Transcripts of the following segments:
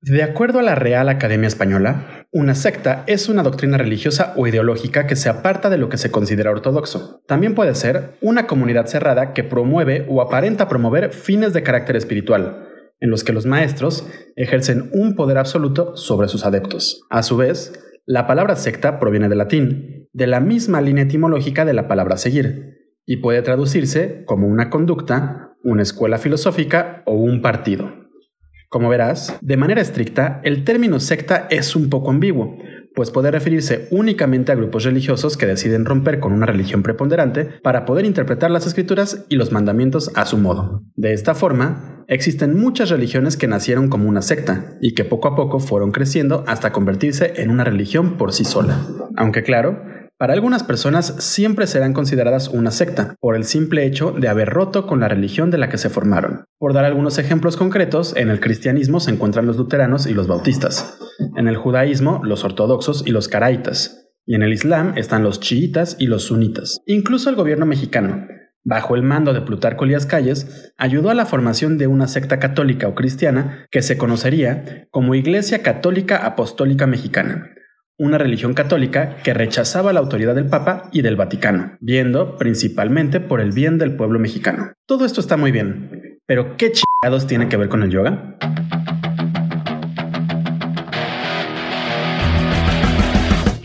De acuerdo a la Real Academia Española, una secta es una doctrina religiosa o ideológica que se aparta de lo que se considera ortodoxo. También puede ser una comunidad cerrada que promueve o aparenta promover fines de carácter espiritual, en los que los maestros ejercen un poder absoluto sobre sus adeptos. A su vez, la palabra secta proviene del latín, de la misma línea etimológica de la palabra seguir, y puede traducirse como una conducta, una escuela filosófica o un partido. Como verás, de manera estricta, el término secta es un poco ambiguo, pues puede referirse únicamente a grupos religiosos que deciden romper con una religión preponderante para poder interpretar las escrituras y los mandamientos a su modo. De esta forma, existen muchas religiones que nacieron como una secta y que poco a poco fueron creciendo hasta convertirse en una religión por sí sola. Aunque claro, para algunas personas siempre serán consideradas una secta, por el simple hecho de haber roto con la religión de la que se formaron. Por dar algunos ejemplos concretos, en el cristianismo se encuentran los luteranos y los bautistas, en el judaísmo los ortodoxos y los caraitas, y en el islam están los chiitas y los sunitas. Incluso el gobierno mexicano, bajo el mando de Plutarco Elías Calles, ayudó a la formación de una secta católica o cristiana que se conocería como Iglesia Católica Apostólica Mexicana, una religión católica que rechazaba la autoridad del Papa y del Vaticano, viendo principalmente por el bien del pueblo mexicano. Todo esto está muy bien, pero ¿qué chingados tiene que ver con el yoga?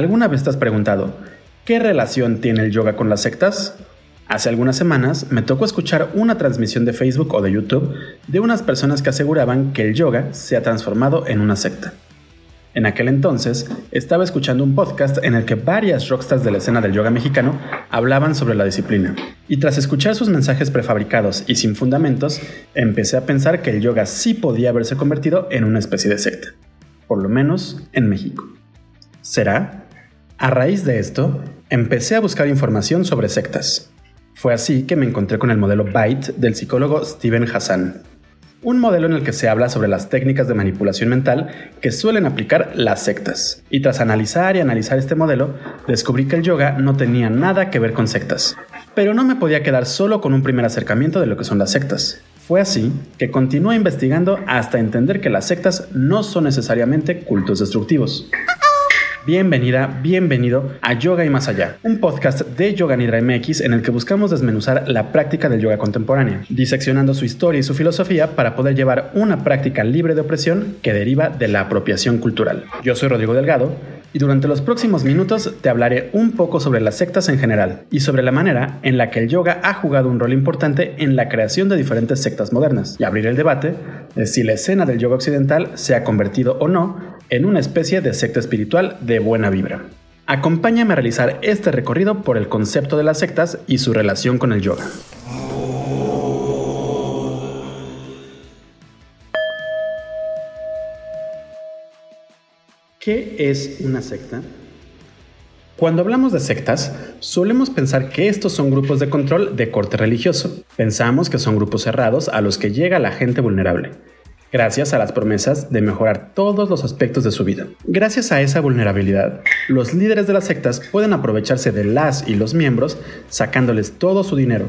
¿Alguna vez te has preguntado qué relación tiene el yoga con las sectas? Hace algunas semanas me tocó escuchar una transmisión de Facebook o de YouTube de unas personas que aseguraban que el yoga se ha transformado en una secta. En aquel entonces estaba escuchando un podcast en el que varias rockstars de la escena del yoga mexicano hablaban sobre la disciplina. Y tras escuchar sus mensajes prefabricados y sin fundamentos, empecé a pensar que el yoga sí podía haberse convertido en una especie de secta. Por lo menos en México. ¿Será? A raíz de esto, empecé a buscar información sobre sectas. Fue así que me encontré con el modelo BITE del psicólogo Steven Hassan, un modelo en el que se habla sobre las técnicas de manipulación mental que suelen aplicar las sectas. Y tras analizar y analizar este modelo, descubrí que el yoga no tenía nada que ver con sectas. Pero no me podía quedar solo con un primer acercamiento de lo que son las sectas. Fue así que continué investigando hasta entender que las sectas no son necesariamente cultos destructivos. Bienvenida, bienvenido a Yoga y Más Allá, un podcast de Yoga Nidra MX en el que buscamos desmenuzar la práctica del yoga contemporánea, diseccionando su historia y su filosofía para poder llevar una práctica libre de opresión que deriva de la apropiación cultural. Yo soy Rodrigo Delgado y durante los próximos minutos te hablaré un poco sobre las sectas en general y sobre la manera en la que el yoga ha jugado un rol importante en la creación de diferentes sectas modernas y abrir el debate de si la escena del yoga occidental se ha convertido o no en una especie de secta espiritual de buena vibra. Acompáñame a realizar este recorrido por el concepto de las sectas y su relación con el yoga. ¿Qué es una secta? Cuando hablamos de sectas, solemos pensar que estos son grupos de control de corte religioso. Pensamos que son grupos cerrados a los que llega la gente vulnerable gracias a las promesas de mejorar todos los aspectos de su vida. Gracias a esa vulnerabilidad, los líderes de las sectas pueden aprovecharse de las y los miembros sacándoles todo su dinero,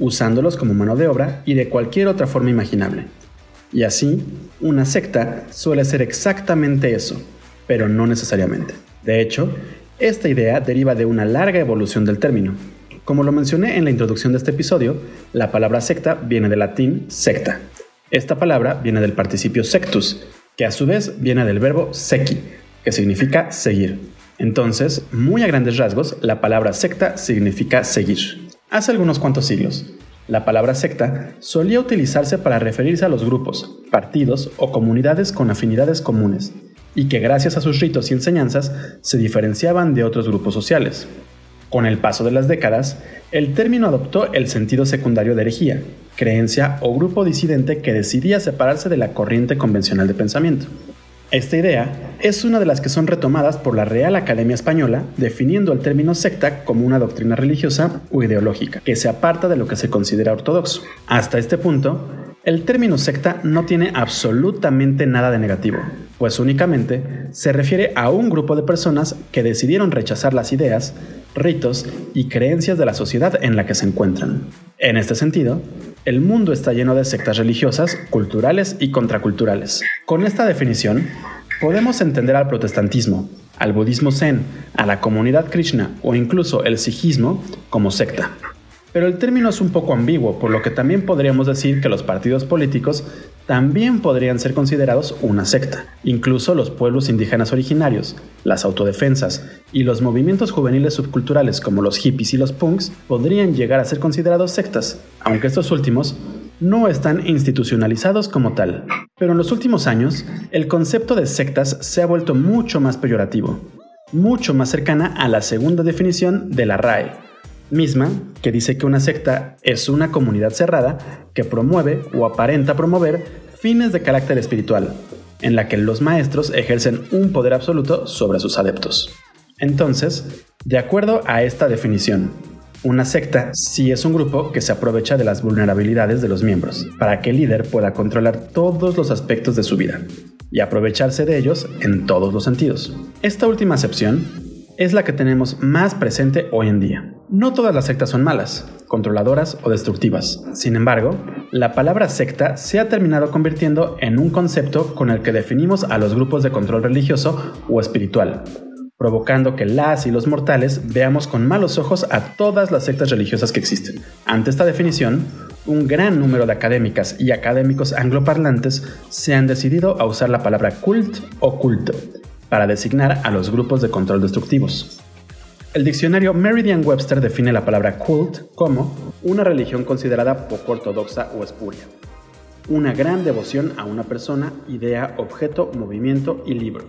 usándolos como mano de obra y de cualquier otra forma imaginable. Y así, una secta suele ser exactamente eso, pero no necesariamente. De hecho, esta idea deriva de una larga evolución del término. Como lo mencioné en la introducción de este episodio, la palabra secta viene del latín secta, esta palabra viene del participio sectus, que a su vez viene del verbo sequi, que significa seguir. Entonces, muy a grandes rasgos, la palabra secta significa seguir. Hace algunos cuantos siglos, la palabra secta solía utilizarse para referirse a los grupos, partidos o comunidades con afinidades comunes, y que gracias a sus ritos y enseñanzas se diferenciaban de otros grupos sociales. Con el paso de las décadas, el término adoptó el sentido secundario de herejía, creencia o grupo disidente que decidía separarse de la corriente convencional de pensamiento. Esta idea es una de las que son retomadas por la Real Academia Española, definiendo el término secta como una doctrina religiosa o ideológica, que se aparta de lo que se considera ortodoxo. Hasta este punto, el término secta no tiene absolutamente nada de negativo, pues únicamente se refiere a un grupo de personas que decidieron rechazar las ideas, ritos y creencias de la sociedad en la que se encuentran. En este sentido, el mundo está lleno de sectas religiosas, culturales y contraculturales. Con esta definición, podemos entender al protestantismo, al budismo zen, a la comunidad Krishna o incluso el sijismo como secta. Pero el término es un poco ambiguo, por lo que también podríamos decir que los partidos políticos también podrían ser considerados una secta. Incluso los pueblos indígenas originarios, las autodefensas y los movimientos juveniles subculturales como los hippies y los punks podrían llegar a ser considerados sectas, aunque estos últimos no están institucionalizados como tal. Pero en los últimos años, el concepto de sectas se ha vuelto mucho más peyorativo, mucho más cercana a la segunda definición de la RAE, misma que dice que una secta es una comunidad cerrada que promueve o aparenta promover fines de carácter espiritual, en la que los maestros ejercen un poder absoluto sobre sus adeptos. Entonces, de acuerdo a esta definición, una secta sí es un grupo que se aprovecha de las vulnerabilidades de los miembros, para que el líder pueda controlar todos los aspectos de su vida y aprovecharse de ellos en todos los sentidos. Esta última acepción es la que tenemos más presente hoy en día. No todas las sectas son malas, controladoras o destructivas. Sin embargo, la palabra secta se ha terminado convirtiendo en un concepto con el que definimos a los grupos de control religioso o espiritual, provocando que las y los mortales veamos con malos ojos a todas las sectas religiosas que existen. Ante esta definición, un gran número de académicas y académicos angloparlantes se han decidido a usar la palabra cult o culto, para designar a los grupos de control destructivos. El diccionario Merriam-Webster define la palabra cult como una religión considerada poco ortodoxa o espuria, una gran devoción a una persona, idea, objeto, movimiento y libro,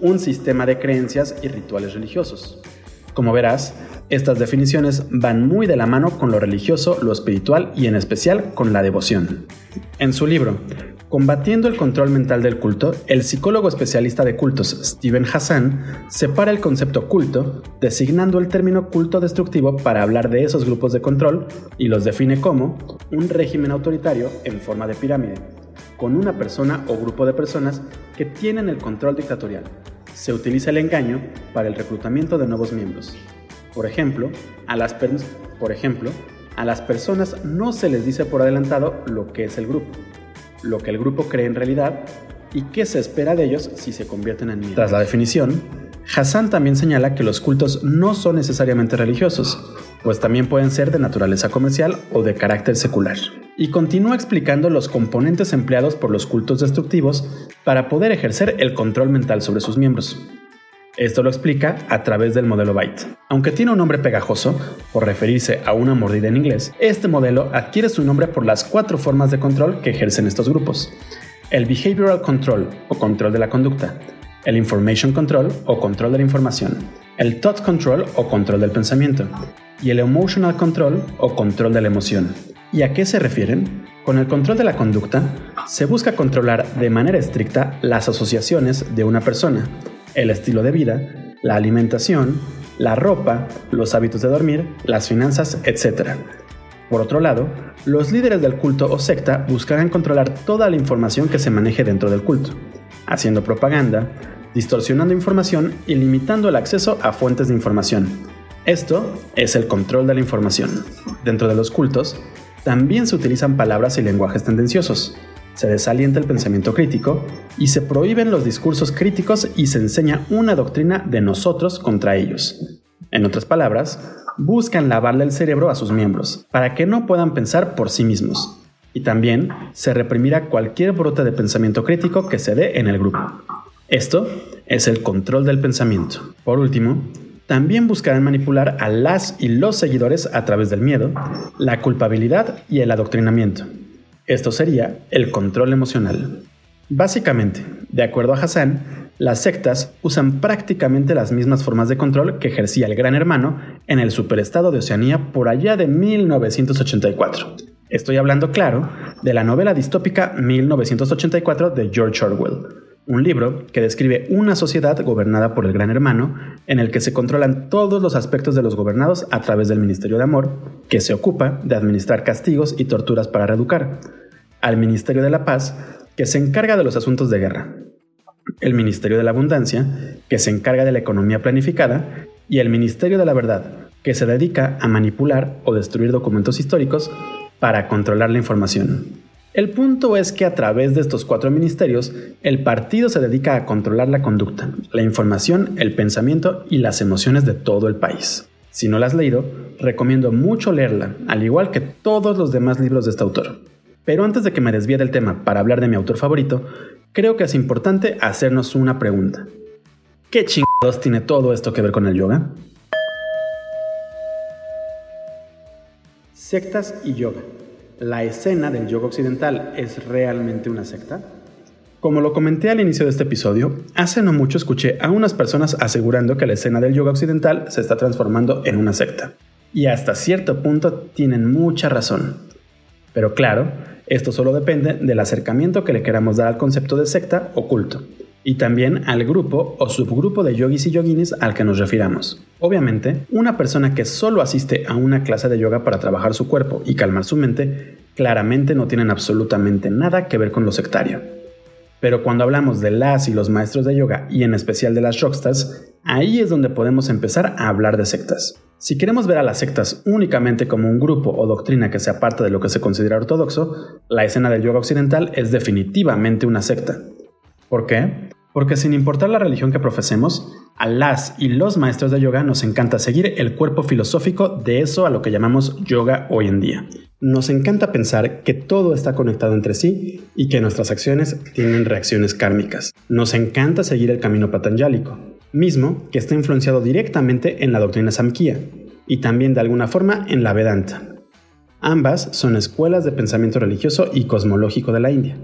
un sistema de creencias y rituales religiosos. Como verás, estas definiciones van muy de la mano con lo religioso, lo espiritual y en especial con la devoción. En su libro, Combatiendo el control mental del culto, el psicólogo especialista de cultos Steven Hassan separa el concepto culto, designando el término culto destructivo para hablar de esos grupos de control y los define como un régimen autoritario en forma de pirámide, con una persona o grupo de personas que tienen el control dictatorial. Se utiliza el engaño para el reclutamiento de nuevos miembros. Por ejemplo, a las, por ejemplo, a las personas no se les dice por adelantado lo que es el grupo lo que el grupo cree en realidad y qué se espera de ellos si se convierten en miembros. Tras la definición, Hassan también señala que los cultos no son necesariamente religiosos, pues también pueden ser de naturaleza comercial o de carácter secular. Y continúa explicando los componentes empleados por los cultos destructivos para poder ejercer el control mental sobre sus miembros. Esto lo explica a través del modelo Byte. Aunque tiene un nombre pegajoso, por referirse a una mordida en inglés, este modelo adquiere su nombre por las cuatro formas de control que ejercen estos grupos. El Behavioral Control o control de la conducta, el Information Control o control de la información, el Thought Control o control del pensamiento y el Emotional Control o control de la emoción. ¿Y a qué se refieren? Con el control de la conducta, se busca controlar de manera estricta las asociaciones de una persona, el estilo de vida, la alimentación, la ropa, los hábitos de dormir, las finanzas, etc. Por otro lado, los líderes del culto o secta buscarán controlar toda la información que se maneje dentro del culto, haciendo propaganda, distorsionando información y limitando el acceso a fuentes de información. Esto es el control de la información. Dentro de los cultos, también se utilizan palabras y lenguajes tendenciosos, se desalienta el pensamiento crítico y se prohíben los discursos críticos y se enseña una doctrina de nosotros contra ellos. En otras palabras, buscan lavarle el cerebro a sus miembros para que no puedan pensar por sí mismos. Y también se reprimirá cualquier brote de pensamiento crítico que se dé en el grupo. Esto es el control del pensamiento. Por último, también buscarán manipular a las y los seguidores a través del miedo, la culpabilidad y el adoctrinamiento. Esto sería el control emocional. Básicamente, de acuerdo a Hassan, las sectas usan prácticamente las mismas formas de control que ejercía el Gran Hermano en el superestado de Oceanía por allá de 1984. Estoy hablando, claro, de la novela distópica 1984 de George Orwell, un libro que describe una sociedad gobernada por el Gran Hermano, en el que se controlan todos los aspectos de los gobernados a través del Ministerio de Amor, que se ocupa de administrar castigos y torturas para reeducar, al Ministerio de la Paz, que se encarga de los asuntos de guerra, el Ministerio de la Abundancia, que se encarga de la economía planificada, y el Ministerio de la Verdad, que se dedica a manipular o destruir documentos históricos para controlar la información. El punto es que a través de estos cuatro ministerios, el partido se dedica a controlar la conducta, la información, el pensamiento y las emociones de todo el país. Si no la has leído, recomiendo mucho leerla, al igual que todos los demás libros de este autor. Pero antes de que me desvíe del tema para hablar de mi autor favorito, creo que es importante hacernos una pregunta. ¿Qué chingados tiene todo esto que ver con el yoga? Sectas y yoga. ¿La escena del yoga occidental es realmente una secta? Como lo comenté al inicio de este episodio, hace no mucho escuché a unas personas asegurando que la escena del yoga occidental se está transformando en una secta. Y hasta cierto punto tienen mucha razón. Pero claro, esto solo depende del acercamiento que le queramos dar al concepto de secta o culto y también al grupo o subgrupo de yogis y yoginis al que nos refiramos. Obviamente, una persona que solo asiste a una clase de yoga para trabajar su cuerpo y calmar su mente, claramente no tienen absolutamente nada que ver con lo sectario. Pero cuando hablamos de las y los maestros de yoga y en especial de las rockstars, ahí es donde podemos empezar a hablar de sectas. Si queremos ver a las sectas únicamente como un grupo o doctrina que se aparta de lo que se considera ortodoxo, la escena del yoga occidental es definitivamente una secta. ¿Por qué? Porque sin importar la religión que profesemos, a las y los maestros de yoga nos encanta seguir el cuerpo filosófico de eso a lo que llamamos yoga hoy en día. Nos encanta pensar que todo está conectado entre sí y que nuestras acciones tienen reacciones kármicas. Nos encanta seguir el camino patanjálico, mismo que está influenciado directamente en la doctrina Samkhya y también de alguna forma en la Vedanta. Ambas son escuelas de pensamiento religioso y cosmológico de la India.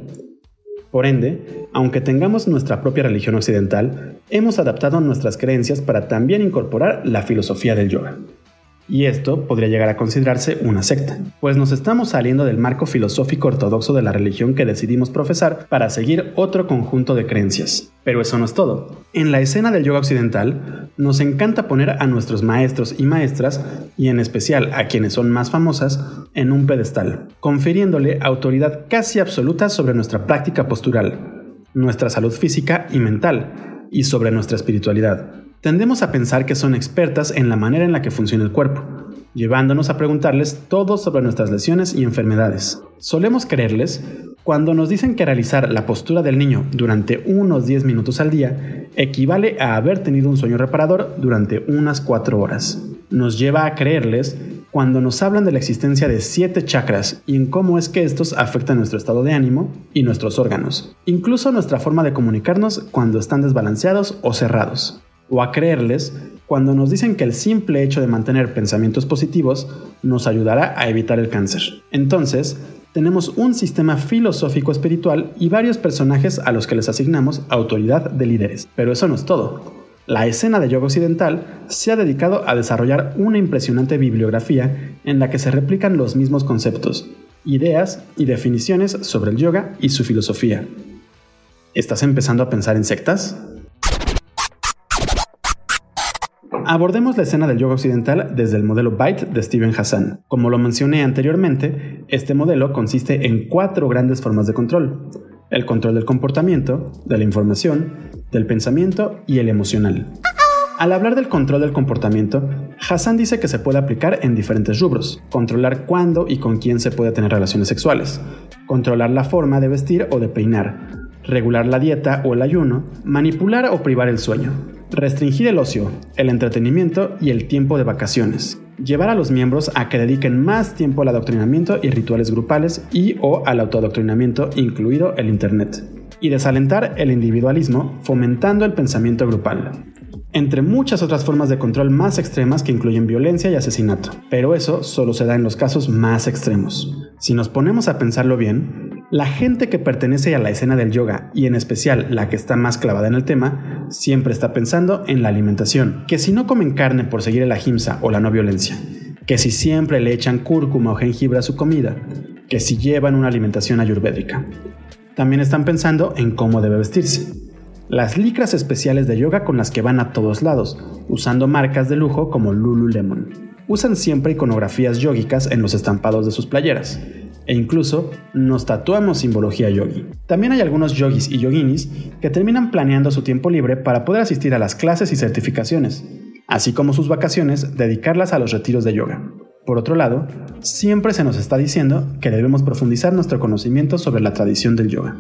Por ende, aunque tengamos nuestra propia religión occidental, hemos adaptado nuestras creencias para también incorporar la filosofía del yoga. Y esto podría llegar a considerarse una secta, pues nos estamos saliendo del marco filosófico ortodoxo de la religión que decidimos profesar para seguir otro conjunto de creencias. Pero eso no es todo. En la escena del yoga occidental, nos encanta poner a nuestros maestros y maestras, y en especial a quienes son más famosas, en un pedestal, confiriéndole autoridad casi absoluta sobre nuestra práctica postural, nuestra salud física y mental, y sobre nuestra espiritualidad tendemos a pensar que son expertas en la manera en la que funciona el cuerpo, llevándonos a preguntarles todo sobre nuestras lesiones y enfermedades. Solemos creerles cuando nos dicen que realizar la postura del niño durante unos 10 minutos al día equivale a haber tenido un sueño reparador durante unas 4 horas. Nos lleva a creerles cuando nos hablan de la existencia de 7 chakras y en cómo es que estos afectan nuestro estado de ánimo y nuestros órganos, incluso nuestra forma de comunicarnos cuando están desbalanceados o cerrados o a creerles cuando nos dicen que el simple hecho de mantener pensamientos positivos nos ayudará a evitar el cáncer. Entonces, tenemos un sistema filosófico espiritual y varios personajes a los que les asignamos autoridad de líderes. Pero eso no es todo. La escena de yoga occidental se ha dedicado a desarrollar una impresionante bibliografía en la que se replican los mismos conceptos, ideas y definiciones sobre el yoga y su filosofía. ¿Estás empezando a pensar en sectas? Abordemos la escena del yoga occidental desde el modelo Byte de Steven Hassan. Como lo mencioné anteriormente, este modelo consiste en cuatro grandes formas de control. El control del comportamiento, de la información, del pensamiento y el emocional. Al hablar del control del comportamiento, Hassan dice que se puede aplicar en diferentes rubros. Controlar cuándo y con quién se puede tener relaciones sexuales. Controlar la forma de vestir o de peinar. Regular la dieta o el ayuno. Manipular o privar el sueño Restringir el ocio, el entretenimiento y el tiempo de vacaciones. Llevar a los miembros a que dediquen más tiempo al adoctrinamiento y rituales grupales y o al autoadoctrinamiento, incluido el Internet. Y desalentar el individualismo, fomentando el pensamiento grupal. Entre muchas otras formas de control más extremas que incluyen violencia y asesinato. Pero eso solo se da en los casos más extremos. Si nos ponemos a pensarlo bien, La gente que pertenece a la escena del yoga, y en especial la que está más clavada en el tema, siempre está pensando en la alimentación, que si no comen carne por seguir el ahimsa o la no violencia, que si siempre le echan cúrcuma o jengibre a su comida, que si llevan una alimentación ayurvédica. También están pensando en cómo debe vestirse. Las licras especiales de yoga con las que van a todos lados, usando marcas de lujo como Lululemon. Usan siempre iconografías yógicas en los estampados de sus playeras e incluso nos tatuamos simbología yogi. También hay algunos yogis y yoginis que terminan planeando su tiempo libre para poder asistir a las clases y certificaciones, así como sus vacaciones dedicarlas a los retiros de yoga. Por otro lado, siempre se nos está diciendo que debemos profundizar nuestro conocimiento sobre la tradición del yoga.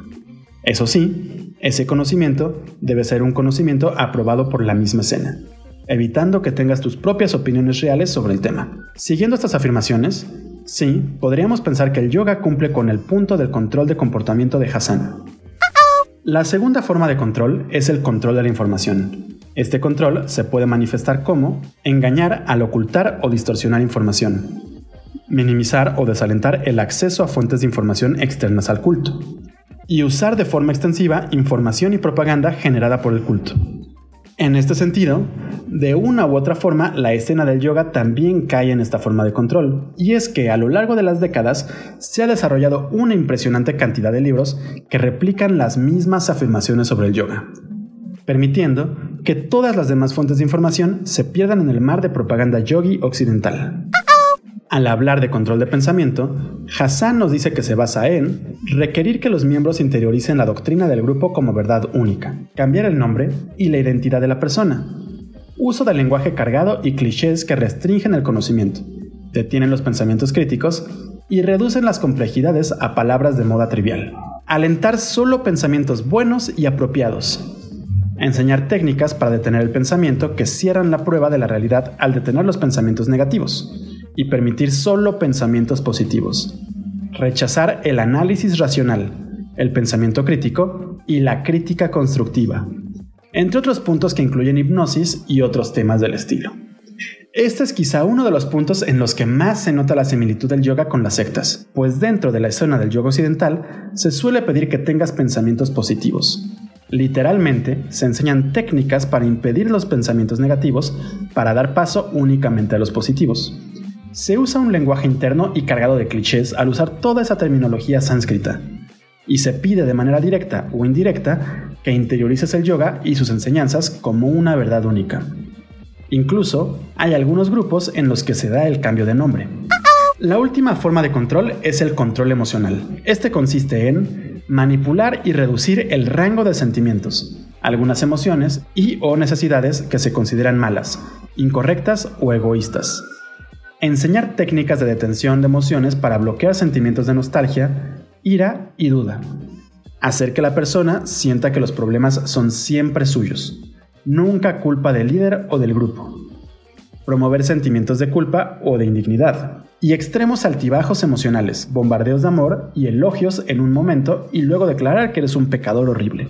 Eso sí, ese conocimiento debe ser un conocimiento aprobado por la misma escena, evitando que tengas tus propias opiniones reales sobre el tema. Siguiendo estas afirmaciones, Sí, podríamos pensar que el yoga cumple con el punto del control de comportamiento de Hassan. La segunda forma de control es el control de la información. Este control se puede manifestar como engañar al ocultar o distorsionar información, minimizar o desalentar el acceso a fuentes de información externas al culto, y usar de forma extensiva información y propaganda generada por el culto. En este sentido, de una u otra forma, la escena del yoga también cae en esta forma de control, y es que a lo largo de las décadas se ha desarrollado una impresionante cantidad de libros que replican las mismas afirmaciones sobre el yoga, permitiendo que todas las demás fuentes de información se pierdan en el mar de propaganda yogi occidental. Al hablar de control de pensamiento, Hassan nos dice que se basa en requerir que los miembros interioricen la doctrina del grupo como verdad única, cambiar el nombre y la identidad de la persona, uso del lenguaje cargado y clichés que restringen el conocimiento, detienen los pensamientos críticos y reducen las complejidades a palabras de moda trivial, alentar solo pensamientos buenos y apropiados, enseñar técnicas para detener el pensamiento que cierran la prueba de la realidad al detener los pensamientos negativos, y permitir solo pensamientos positivos. Rechazar el análisis racional, el pensamiento crítico y la crítica constructiva, entre otros puntos que incluyen hipnosis y otros temas del estilo. Este es quizá uno de los puntos en los que más se nota la similitud del yoga con las sectas, pues dentro de la escena del yoga occidental se suele pedir que tengas pensamientos positivos. Literalmente, se enseñan técnicas para impedir los pensamientos negativos para dar paso únicamente a los positivos. Se usa un lenguaje interno y cargado de clichés al usar toda esa terminología sánscrita, y se pide de manera directa o indirecta que interiorices el yoga y sus enseñanzas como una verdad única. Incluso hay algunos grupos en los que se da el cambio de nombre. La última forma de control es el control emocional. Este consiste en manipular y reducir el rango de sentimientos, algunas emociones y o necesidades que se consideran malas, incorrectas o egoístas. Enseñar técnicas de detención de emociones para bloquear sentimientos de nostalgia, ira y duda. Hacer que la persona sienta que los problemas son siempre suyos, nunca culpa del líder o del grupo. Promover sentimientos de culpa o de indignidad. Y extremos altibajos emocionales, bombardeos de amor y elogios en un momento y luego declarar que eres un pecador horrible.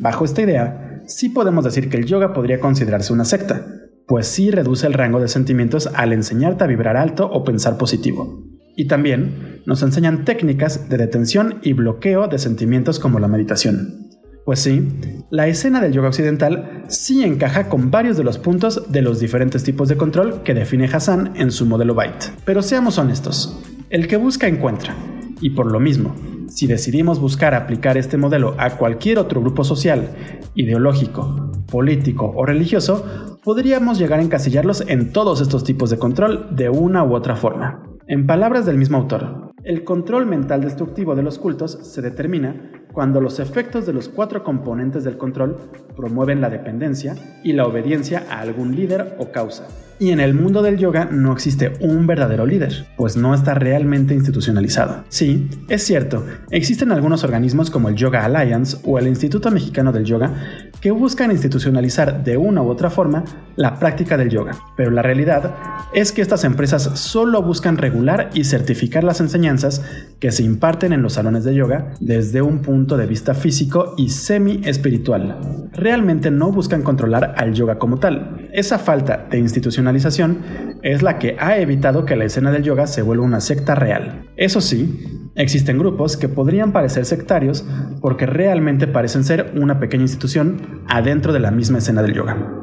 Bajo esta idea, sí podemos decir que el yoga podría considerarse una secta, pues sí reduce el rango de sentimientos al enseñarte a vibrar alto o pensar positivo. Y también nos enseñan técnicas de detención y bloqueo de sentimientos como la meditación. Pues sí, la escena del yoga occidental sí encaja con varios de los puntos de los diferentes tipos de control que define Hassan en su modelo Byte. Pero seamos honestos, el que busca encuentra, y por lo mismo, si decidimos buscar aplicar este modelo a cualquier otro grupo social, ideológico, político o religioso, podríamos llegar a encasillarlos en todos estos tipos de control de una u otra forma. En palabras del mismo autor, el control mental destructivo de los cultos se determina cuando los efectos de los cuatro componentes del control promueven la dependencia y la obediencia a algún líder o causa, y en el mundo del yoga no existe un verdadero líder, pues no está realmente institucionalizado. Sí, es cierto, existen algunos organismos como el Yoga Alliance o el Instituto Mexicano del Yoga que buscan institucionalizar de una u otra forma la práctica del yoga, pero la realidad es que estas empresas solo buscan regular y certificar las enseñanzas que se imparten en los salones de yoga desde un punto de vista físico y semi-espiritual. Realmente no buscan controlar al yoga como tal. Esa falta de institucionalización es la que ha evitado que la escena del yoga se vuelva una secta real. Eso sí, Existen grupos que podrían parecer sectarios porque realmente parecen ser una pequeña institución adentro de la misma escena del yoga.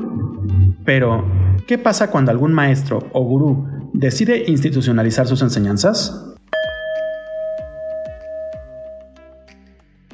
Pero, ¿qué pasa cuando algún maestro o gurú decide institucionalizar sus enseñanzas?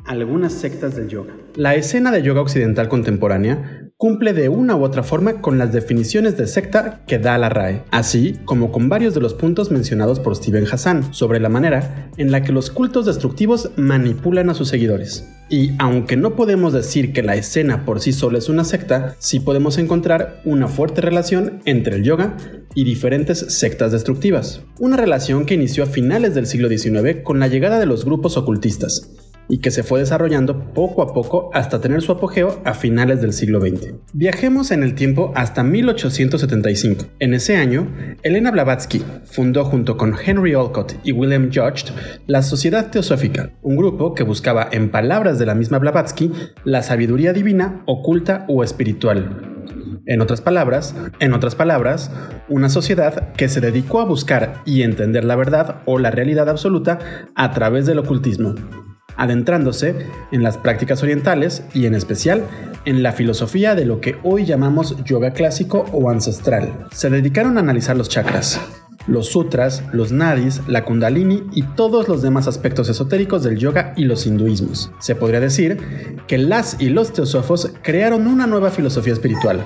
Algunas sectas del yoga. La escena de yoga occidental contemporánea cumple de una u otra forma con las definiciones de secta que da la RAE, así como con varios de los puntos mencionados por Steven Hassan sobre la manera en la que los cultos destructivos manipulan a sus seguidores. Y aunque no podemos decir que la escena por sí sola es una secta, sí podemos encontrar una fuerte relación entre el yoga y diferentes sectas destructivas. Una relación que inició a finales del siglo XIX con la llegada de los grupos ocultistas, y que se fue desarrollando poco a poco hasta tener su apogeo a finales del siglo XX. Viajemos en el tiempo hasta 1875. En ese año, Elena Blavatsky fundó junto con Henry Olcott y William Judge la Sociedad Teosófica, un grupo que buscaba, en palabras de la misma Blavatsky, la sabiduría divina, oculta o espiritual, en otras palabras, en otras palabras, una sociedad que se dedicó a buscar y entender la verdad o la realidad absoluta a través del ocultismo, adentrándose en las prácticas orientales y en especial en la filosofía de lo que hoy llamamos yoga clásico o ancestral. Se dedicaron a analizar los chakras, los sutras, los nadis, la kundalini y todos los demás aspectos esotéricos del yoga y los hinduismos. Se podría decir que las y los teosofos crearon una nueva filosofía espiritual,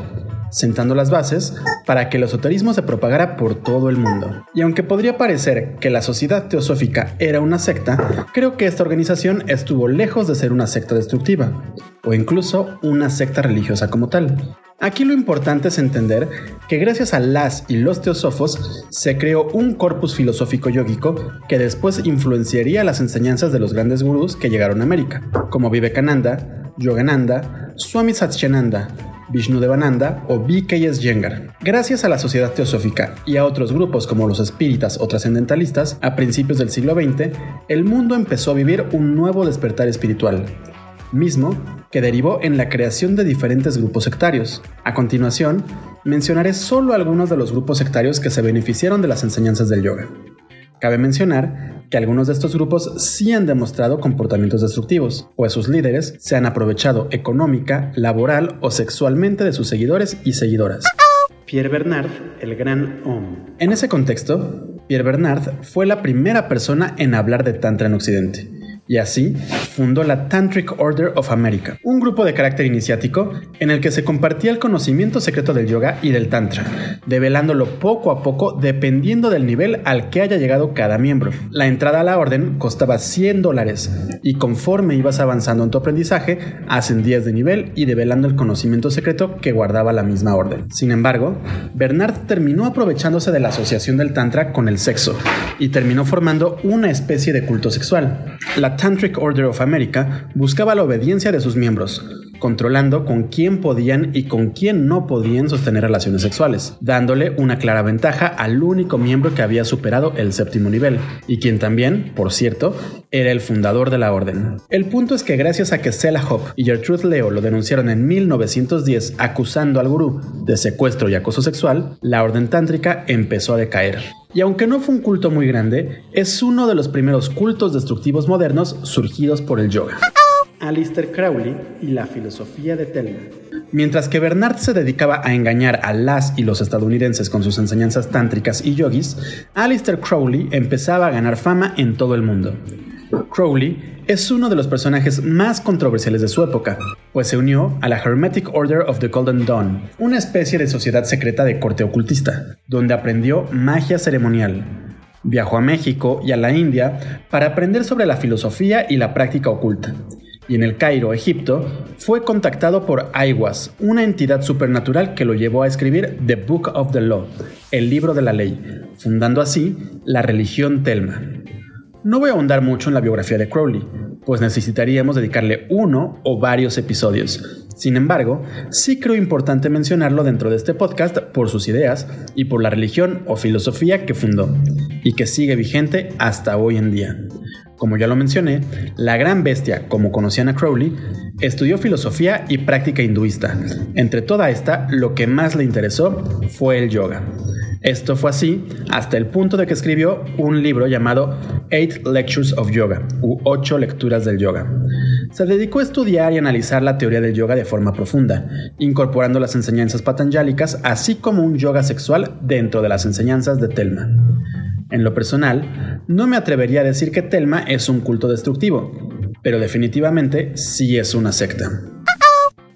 sentando las bases para que el esoterismo se propagara por todo el mundo. Y aunque podría parecer que la sociedad teosófica era una secta, creo que esta organización estuvo lejos de ser una secta destructiva, o incluso una secta religiosa como tal. Aquí lo importante es entender que gracias a las y los teosofos se creó un corpus filosófico yógico que después influenciaría las enseñanzas de los grandes gurús que llegaron a América, como Vivekananda, Yogananda, Swami Satchiananda, Vishnudevananda o B.K.S. Jengar. Gracias a la Sociedad Teosófica y a otros grupos como los espíritas o trascendentalistas, a principios del siglo XX, el mundo empezó a vivir un nuevo despertar espiritual, mismo que derivó en la creación de diferentes grupos sectarios. A continuación, mencionaré solo algunos de los grupos sectarios que se beneficiaron de las enseñanzas del yoga. Cabe mencionar que algunos de estos grupos sí han demostrado comportamientos destructivos, pues sus líderes se han aprovechado económica, laboral o sexualmente de sus seguidores y seguidoras. Pierre Bernard, el gran Om. En ese contexto, Pierre Bernard fue la primera persona en hablar de Tantra en Occidente y así fundó la Tantric Order of America, un grupo de carácter iniciático en el que se compartía el conocimiento secreto del yoga y del tantra, develándolo poco a poco dependiendo del nivel al que haya llegado cada miembro. La entrada a la orden costaba 100 dólares y conforme ibas avanzando en tu aprendizaje, ascendías de nivel y develando el conocimiento secreto que guardaba la misma orden. Sin embargo, Bernard terminó aprovechándose de la asociación del tantra con el sexo y terminó formando una especie de culto sexual. La Tantric Order of America buscaba la obediencia de sus miembros, controlando con quién podían y con quién no podían sostener relaciones sexuales, dándole una clara ventaja al único miembro que había superado el séptimo nivel, y quien también, por cierto, era el fundador de la orden. El punto es que gracias a que Sela Hope y Gertrude Leo lo denunciaron en 1910 acusando al gurú de secuestro y acoso sexual, la orden tántrica empezó a decaer. Y aunque no fue un culto muy grande, es uno de los primeros cultos destructivos modernos surgidos por el yoga. Alistair Crowley y la filosofía de Telma. Mientras que Bernard se dedicaba a engañar a las y los estadounidenses con sus enseñanzas tántricas y yogis, Alistair Crowley empezaba a ganar fama en todo el mundo. Crowley es uno de los personajes más controversiales de su época, pues se unió a la Hermetic Order of the Golden Dawn, una especie de sociedad secreta de corte ocultista, donde aprendió magia ceremonial. Viajó a México y a la India para aprender sobre la filosofía y la práctica oculta. Y en el Cairo, Egipto, fue contactado por Aiwas, una entidad supernatural que lo llevó a escribir The Book of the Law, el libro de la ley, fundando así la religión Telma. No voy a ahondar mucho en la biografía de Crowley, pues necesitaríamos dedicarle uno o varios episodios. Sin embargo, sí creo importante mencionarlo dentro de este podcast por sus ideas y por la religión o filosofía que fundó, y que sigue vigente hasta hoy en día. Como ya lo mencioné, la gran bestia, como conocían a Crowley, estudió filosofía y práctica hinduista. Entre toda esta, lo que más le interesó fue el yoga. Esto fue así hasta el punto de que escribió un libro llamado Eight Lectures of Yoga, u Ocho Lecturas del Yoga. Se dedicó a estudiar y analizar la teoría del yoga de forma profunda, incorporando las enseñanzas patanjálicas, así como un yoga sexual dentro de las enseñanzas de Telma. En lo personal, no me atrevería a decir que Telma es un culto destructivo, pero definitivamente sí es una secta.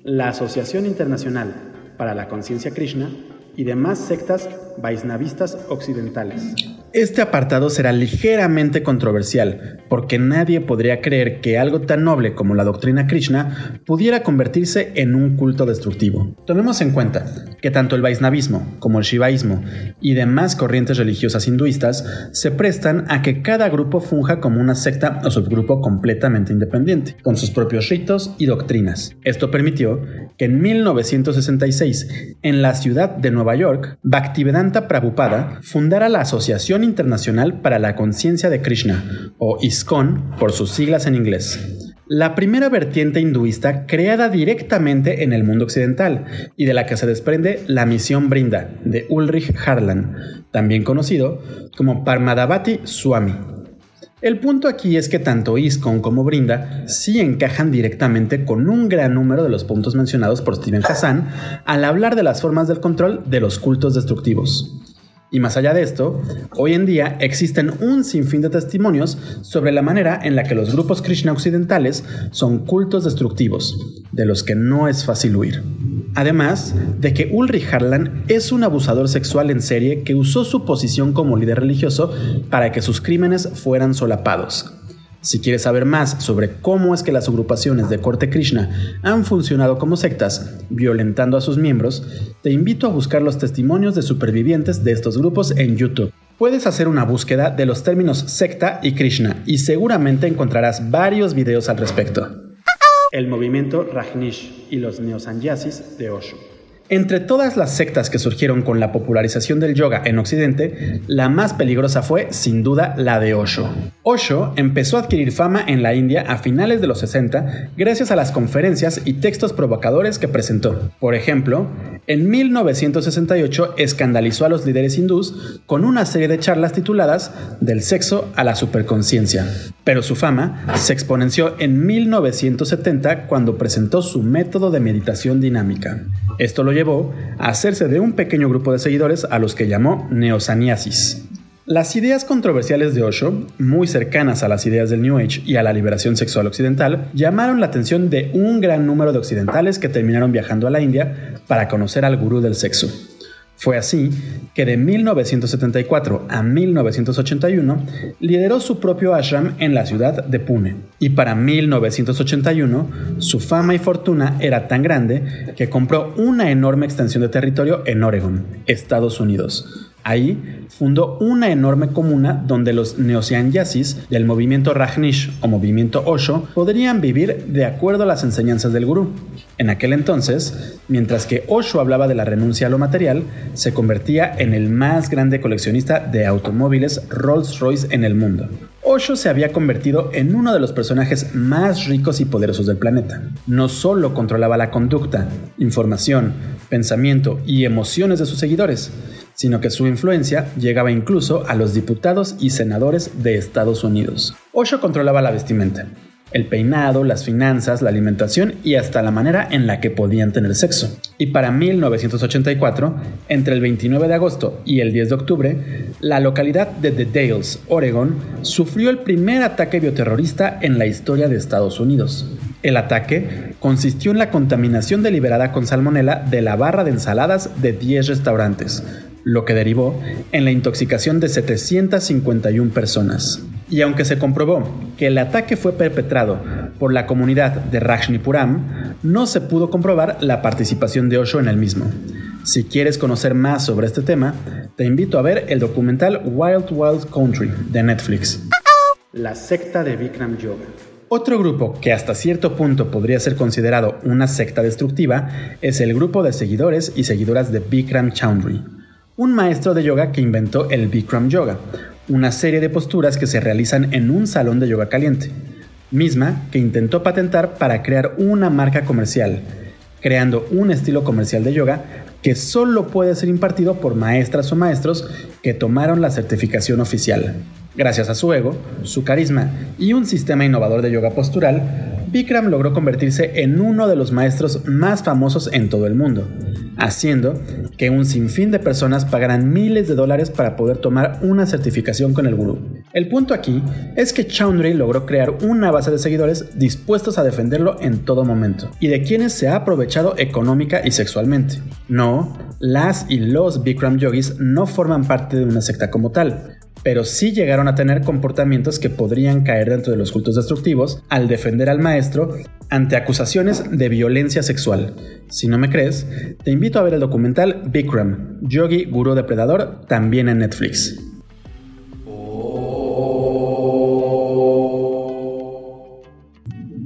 La Asociación Internacional para la Conciencia Krishna y demás sectas vaisnavistas occidentales. Este apartado será ligeramente controversial, porque nadie podría creer que algo tan noble como la doctrina Krishna pudiera convertirse en un culto destructivo. Tomemos en cuenta que tanto el Vaisnavismo como el Shivaísmo y demás corrientes religiosas hinduistas se prestan a que cada grupo funja como una secta o subgrupo completamente independiente, con sus propios ritos y doctrinas. Esto permitió que en 1966, en la ciudad de Nueva York, Bhaktivedanta Prabhupada fundara la Asociación Internacional para la Conciencia de Krishna, o ISKCON por sus siglas en inglés la primera vertiente hinduista creada directamente en el mundo occidental y de la que se desprende la misión Brinda de Ulrich Harlan, también conocido como Parmadavati Swami. El punto aquí es que tanto ISKCON como Brinda sí encajan directamente con un gran número de los puntos mencionados por Steven Hassan al hablar de las formas del control de los cultos destructivos. Y más allá de esto, hoy en día existen un sinfín de testimonios sobre la manera en la que los grupos Krishna occidentales son cultos destructivos, de los que no es fácil huir. Además de que Ulrich Harlan es un abusador sexual en serie que usó su posición como líder religioso para que sus crímenes fueran solapados, si quieres saber más sobre cómo es que las agrupaciones de corte Krishna han funcionado como sectas, violentando a sus miembros, te invito a buscar los testimonios de supervivientes de estos grupos en YouTube. Puedes hacer una búsqueda de los términos secta y Krishna y seguramente encontrarás varios videos al respecto. El movimiento Rajnish y los neosanyasis de Osho. Entre todas las sectas que surgieron con la popularización del yoga en Occidente, la más peligrosa fue, sin duda, la de Osho. Osho empezó a adquirir fama en la India a finales de los 60 gracias a las conferencias y textos provocadores que presentó. Por ejemplo, en 1968 escandalizó a los líderes hindús con una serie de charlas tituladas Del sexo a la superconciencia. Pero su fama se exponenció en 1970 cuando presentó su método de meditación dinámica. Esto lo llevó a hacerse de un pequeño grupo de seguidores a los que llamó neosaniasis. Las ideas controversiales de Osho, muy cercanas a las ideas del New Age y a la liberación sexual occidental, llamaron la atención de un gran número de occidentales que terminaron viajando a la India para conocer al gurú del sexo. Fue así que de 1974 a 1981 lideró su propio ashram en la ciudad de Pune. Y para 1981 su fama y fortuna era tan grande que compró una enorme extensión de territorio en Oregon, Estados Unidos Ahí fundó una enorme comuna donde los neoseanyasis del movimiento Rajnish o movimiento Osho podrían vivir de acuerdo a las enseñanzas del gurú. En aquel entonces, mientras que Osho hablaba de la renuncia a lo material, se convertía en el más grande coleccionista de automóviles Rolls-Royce en el mundo. Osho se había convertido en uno de los personajes más ricos y poderosos del planeta. No solo controlaba la conducta, información, pensamiento y emociones de sus seguidores, sino que su influencia llegaba incluso a los diputados y senadores de Estados Unidos. Osho controlaba la vestimenta, el peinado, las finanzas, la alimentación y hasta la manera en la que podían tener sexo. Y para 1984, entre el 29 de agosto y el 10 de octubre, la localidad de The Dales, Oregon, sufrió el primer ataque bioterrorista en la historia de Estados Unidos. El ataque consistió en la contaminación deliberada con salmonela de la barra de ensaladas de 10 restaurantes, lo que derivó en la intoxicación de 751 personas. Y aunque se comprobó que el ataque fue perpetrado por la comunidad de Rajnipuram, no se pudo comprobar la participación de Osho en el mismo. Si quieres conocer más sobre este tema, te invito a ver el documental Wild Wild Country de Netflix. La secta de Bikram Yoga. Otro grupo que hasta cierto punto podría ser considerado una secta destructiva es el grupo de seguidores y seguidoras de Bikram Choudhury un maestro de yoga que inventó el Bikram Yoga, una serie de posturas que se realizan en un salón de yoga caliente, misma que intentó patentar para crear una marca comercial, creando un estilo comercial de yoga que solo puede ser impartido por maestras o maestros que tomaron la certificación oficial. Gracias a su ego, su carisma y un sistema innovador de yoga postural, Bikram logró convertirse en uno de los maestros más famosos en todo el mundo, haciendo que un sinfín de personas pagaran miles de dólares para poder tomar una certificación con el gurú. El punto aquí es que Chowdhury logró crear una base de seguidores dispuestos a defenderlo en todo momento, y de quienes se ha aprovechado económica y sexualmente. No, las y los Bikram yogis no forman parte de una secta como tal, pero sí llegaron a tener comportamientos que podrían caer dentro de los cultos destructivos al defender al maestro ante acusaciones de violencia sexual. Si no me crees, te invito a ver el documental Bikram, Yogi Guru Depredador, también en Netflix.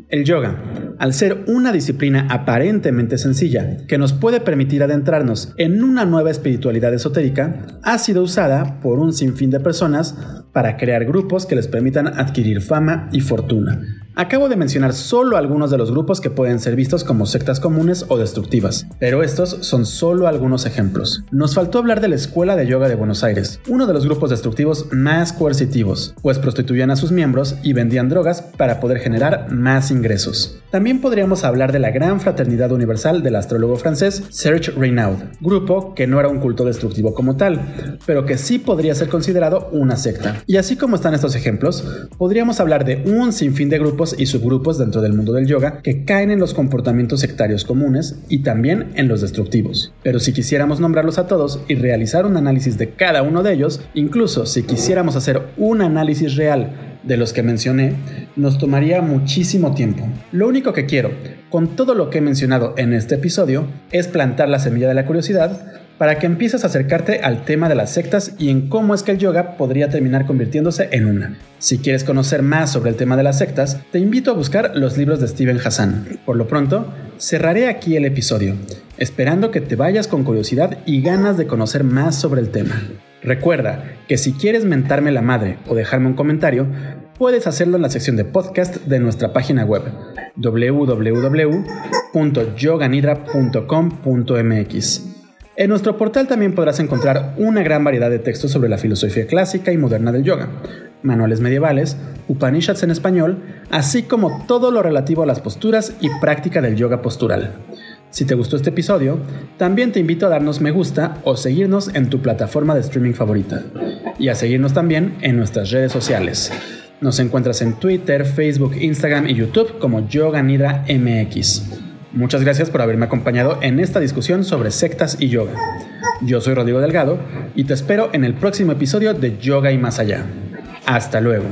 El yoga, al ser una disciplina aparentemente sencilla que nos puede permitir adentrarnos en una nueva espiritualidad esotérica, ha sido usada por un sinfín de personas para crear grupos que les permitan adquirir fama y fortuna, Acabo de mencionar solo algunos de los grupos que pueden ser vistos como sectas comunes o destructivas, pero estos son solo algunos ejemplos. Nos faltó hablar de la Escuela de Yoga de Buenos Aires, uno de los grupos destructivos más coercitivos, pues prostituían a sus miembros y vendían drogas para poder generar más ingresos. También podríamos hablar de la Gran Fraternidad Universal del astrólogo francés Serge Reynaud, grupo que no era un culto destructivo como tal, pero que sí podría ser considerado una secta. Y así como están estos ejemplos, podríamos hablar de un sinfín de y subgrupos dentro del mundo del yoga que caen en los comportamientos sectarios comunes y también en los destructivos. Pero si quisiéramos nombrarlos a todos y realizar un análisis de cada uno de ellos, incluso si quisiéramos hacer un análisis real de los que mencioné, nos tomaría muchísimo tiempo. Lo único que quiero, con todo lo que he mencionado en este episodio, es plantar la semilla de la curiosidad para que empieces a acercarte al tema de las sectas y en cómo es que el yoga podría terminar convirtiéndose en una. Si quieres conocer más sobre el tema de las sectas, te invito a buscar los libros de Steven Hassan. Por lo pronto, cerraré aquí el episodio, esperando que te vayas con curiosidad y ganas de conocer más sobre el tema. Recuerda que si quieres mentarme la madre o dejarme un comentario, puedes hacerlo en la sección de podcast de nuestra página web www.yoganidra.com.mx. En nuestro portal también podrás encontrar una gran variedad de textos sobre la filosofía clásica y moderna del yoga, manuales medievales, Upanishads en español, así como todo lo relativo a las posturas y práctica del yoga postural. Si te gustó este episodio, también te invito a darnos me gusta o seguirnos en tu plataforma de streaming favorita y a seguirnos también en nuestras redes sociales. Nos encuentras en Twitter, Facebook, Instagram y YouTube como Yoga Nidra MX. Muchas gracias por haberme acompañado en esta discusión sobre sectas y yoga. Yo soy Rodrigo Delgado y te espero en el próximo episodio de Yoga y Más Allá. Hasta luego.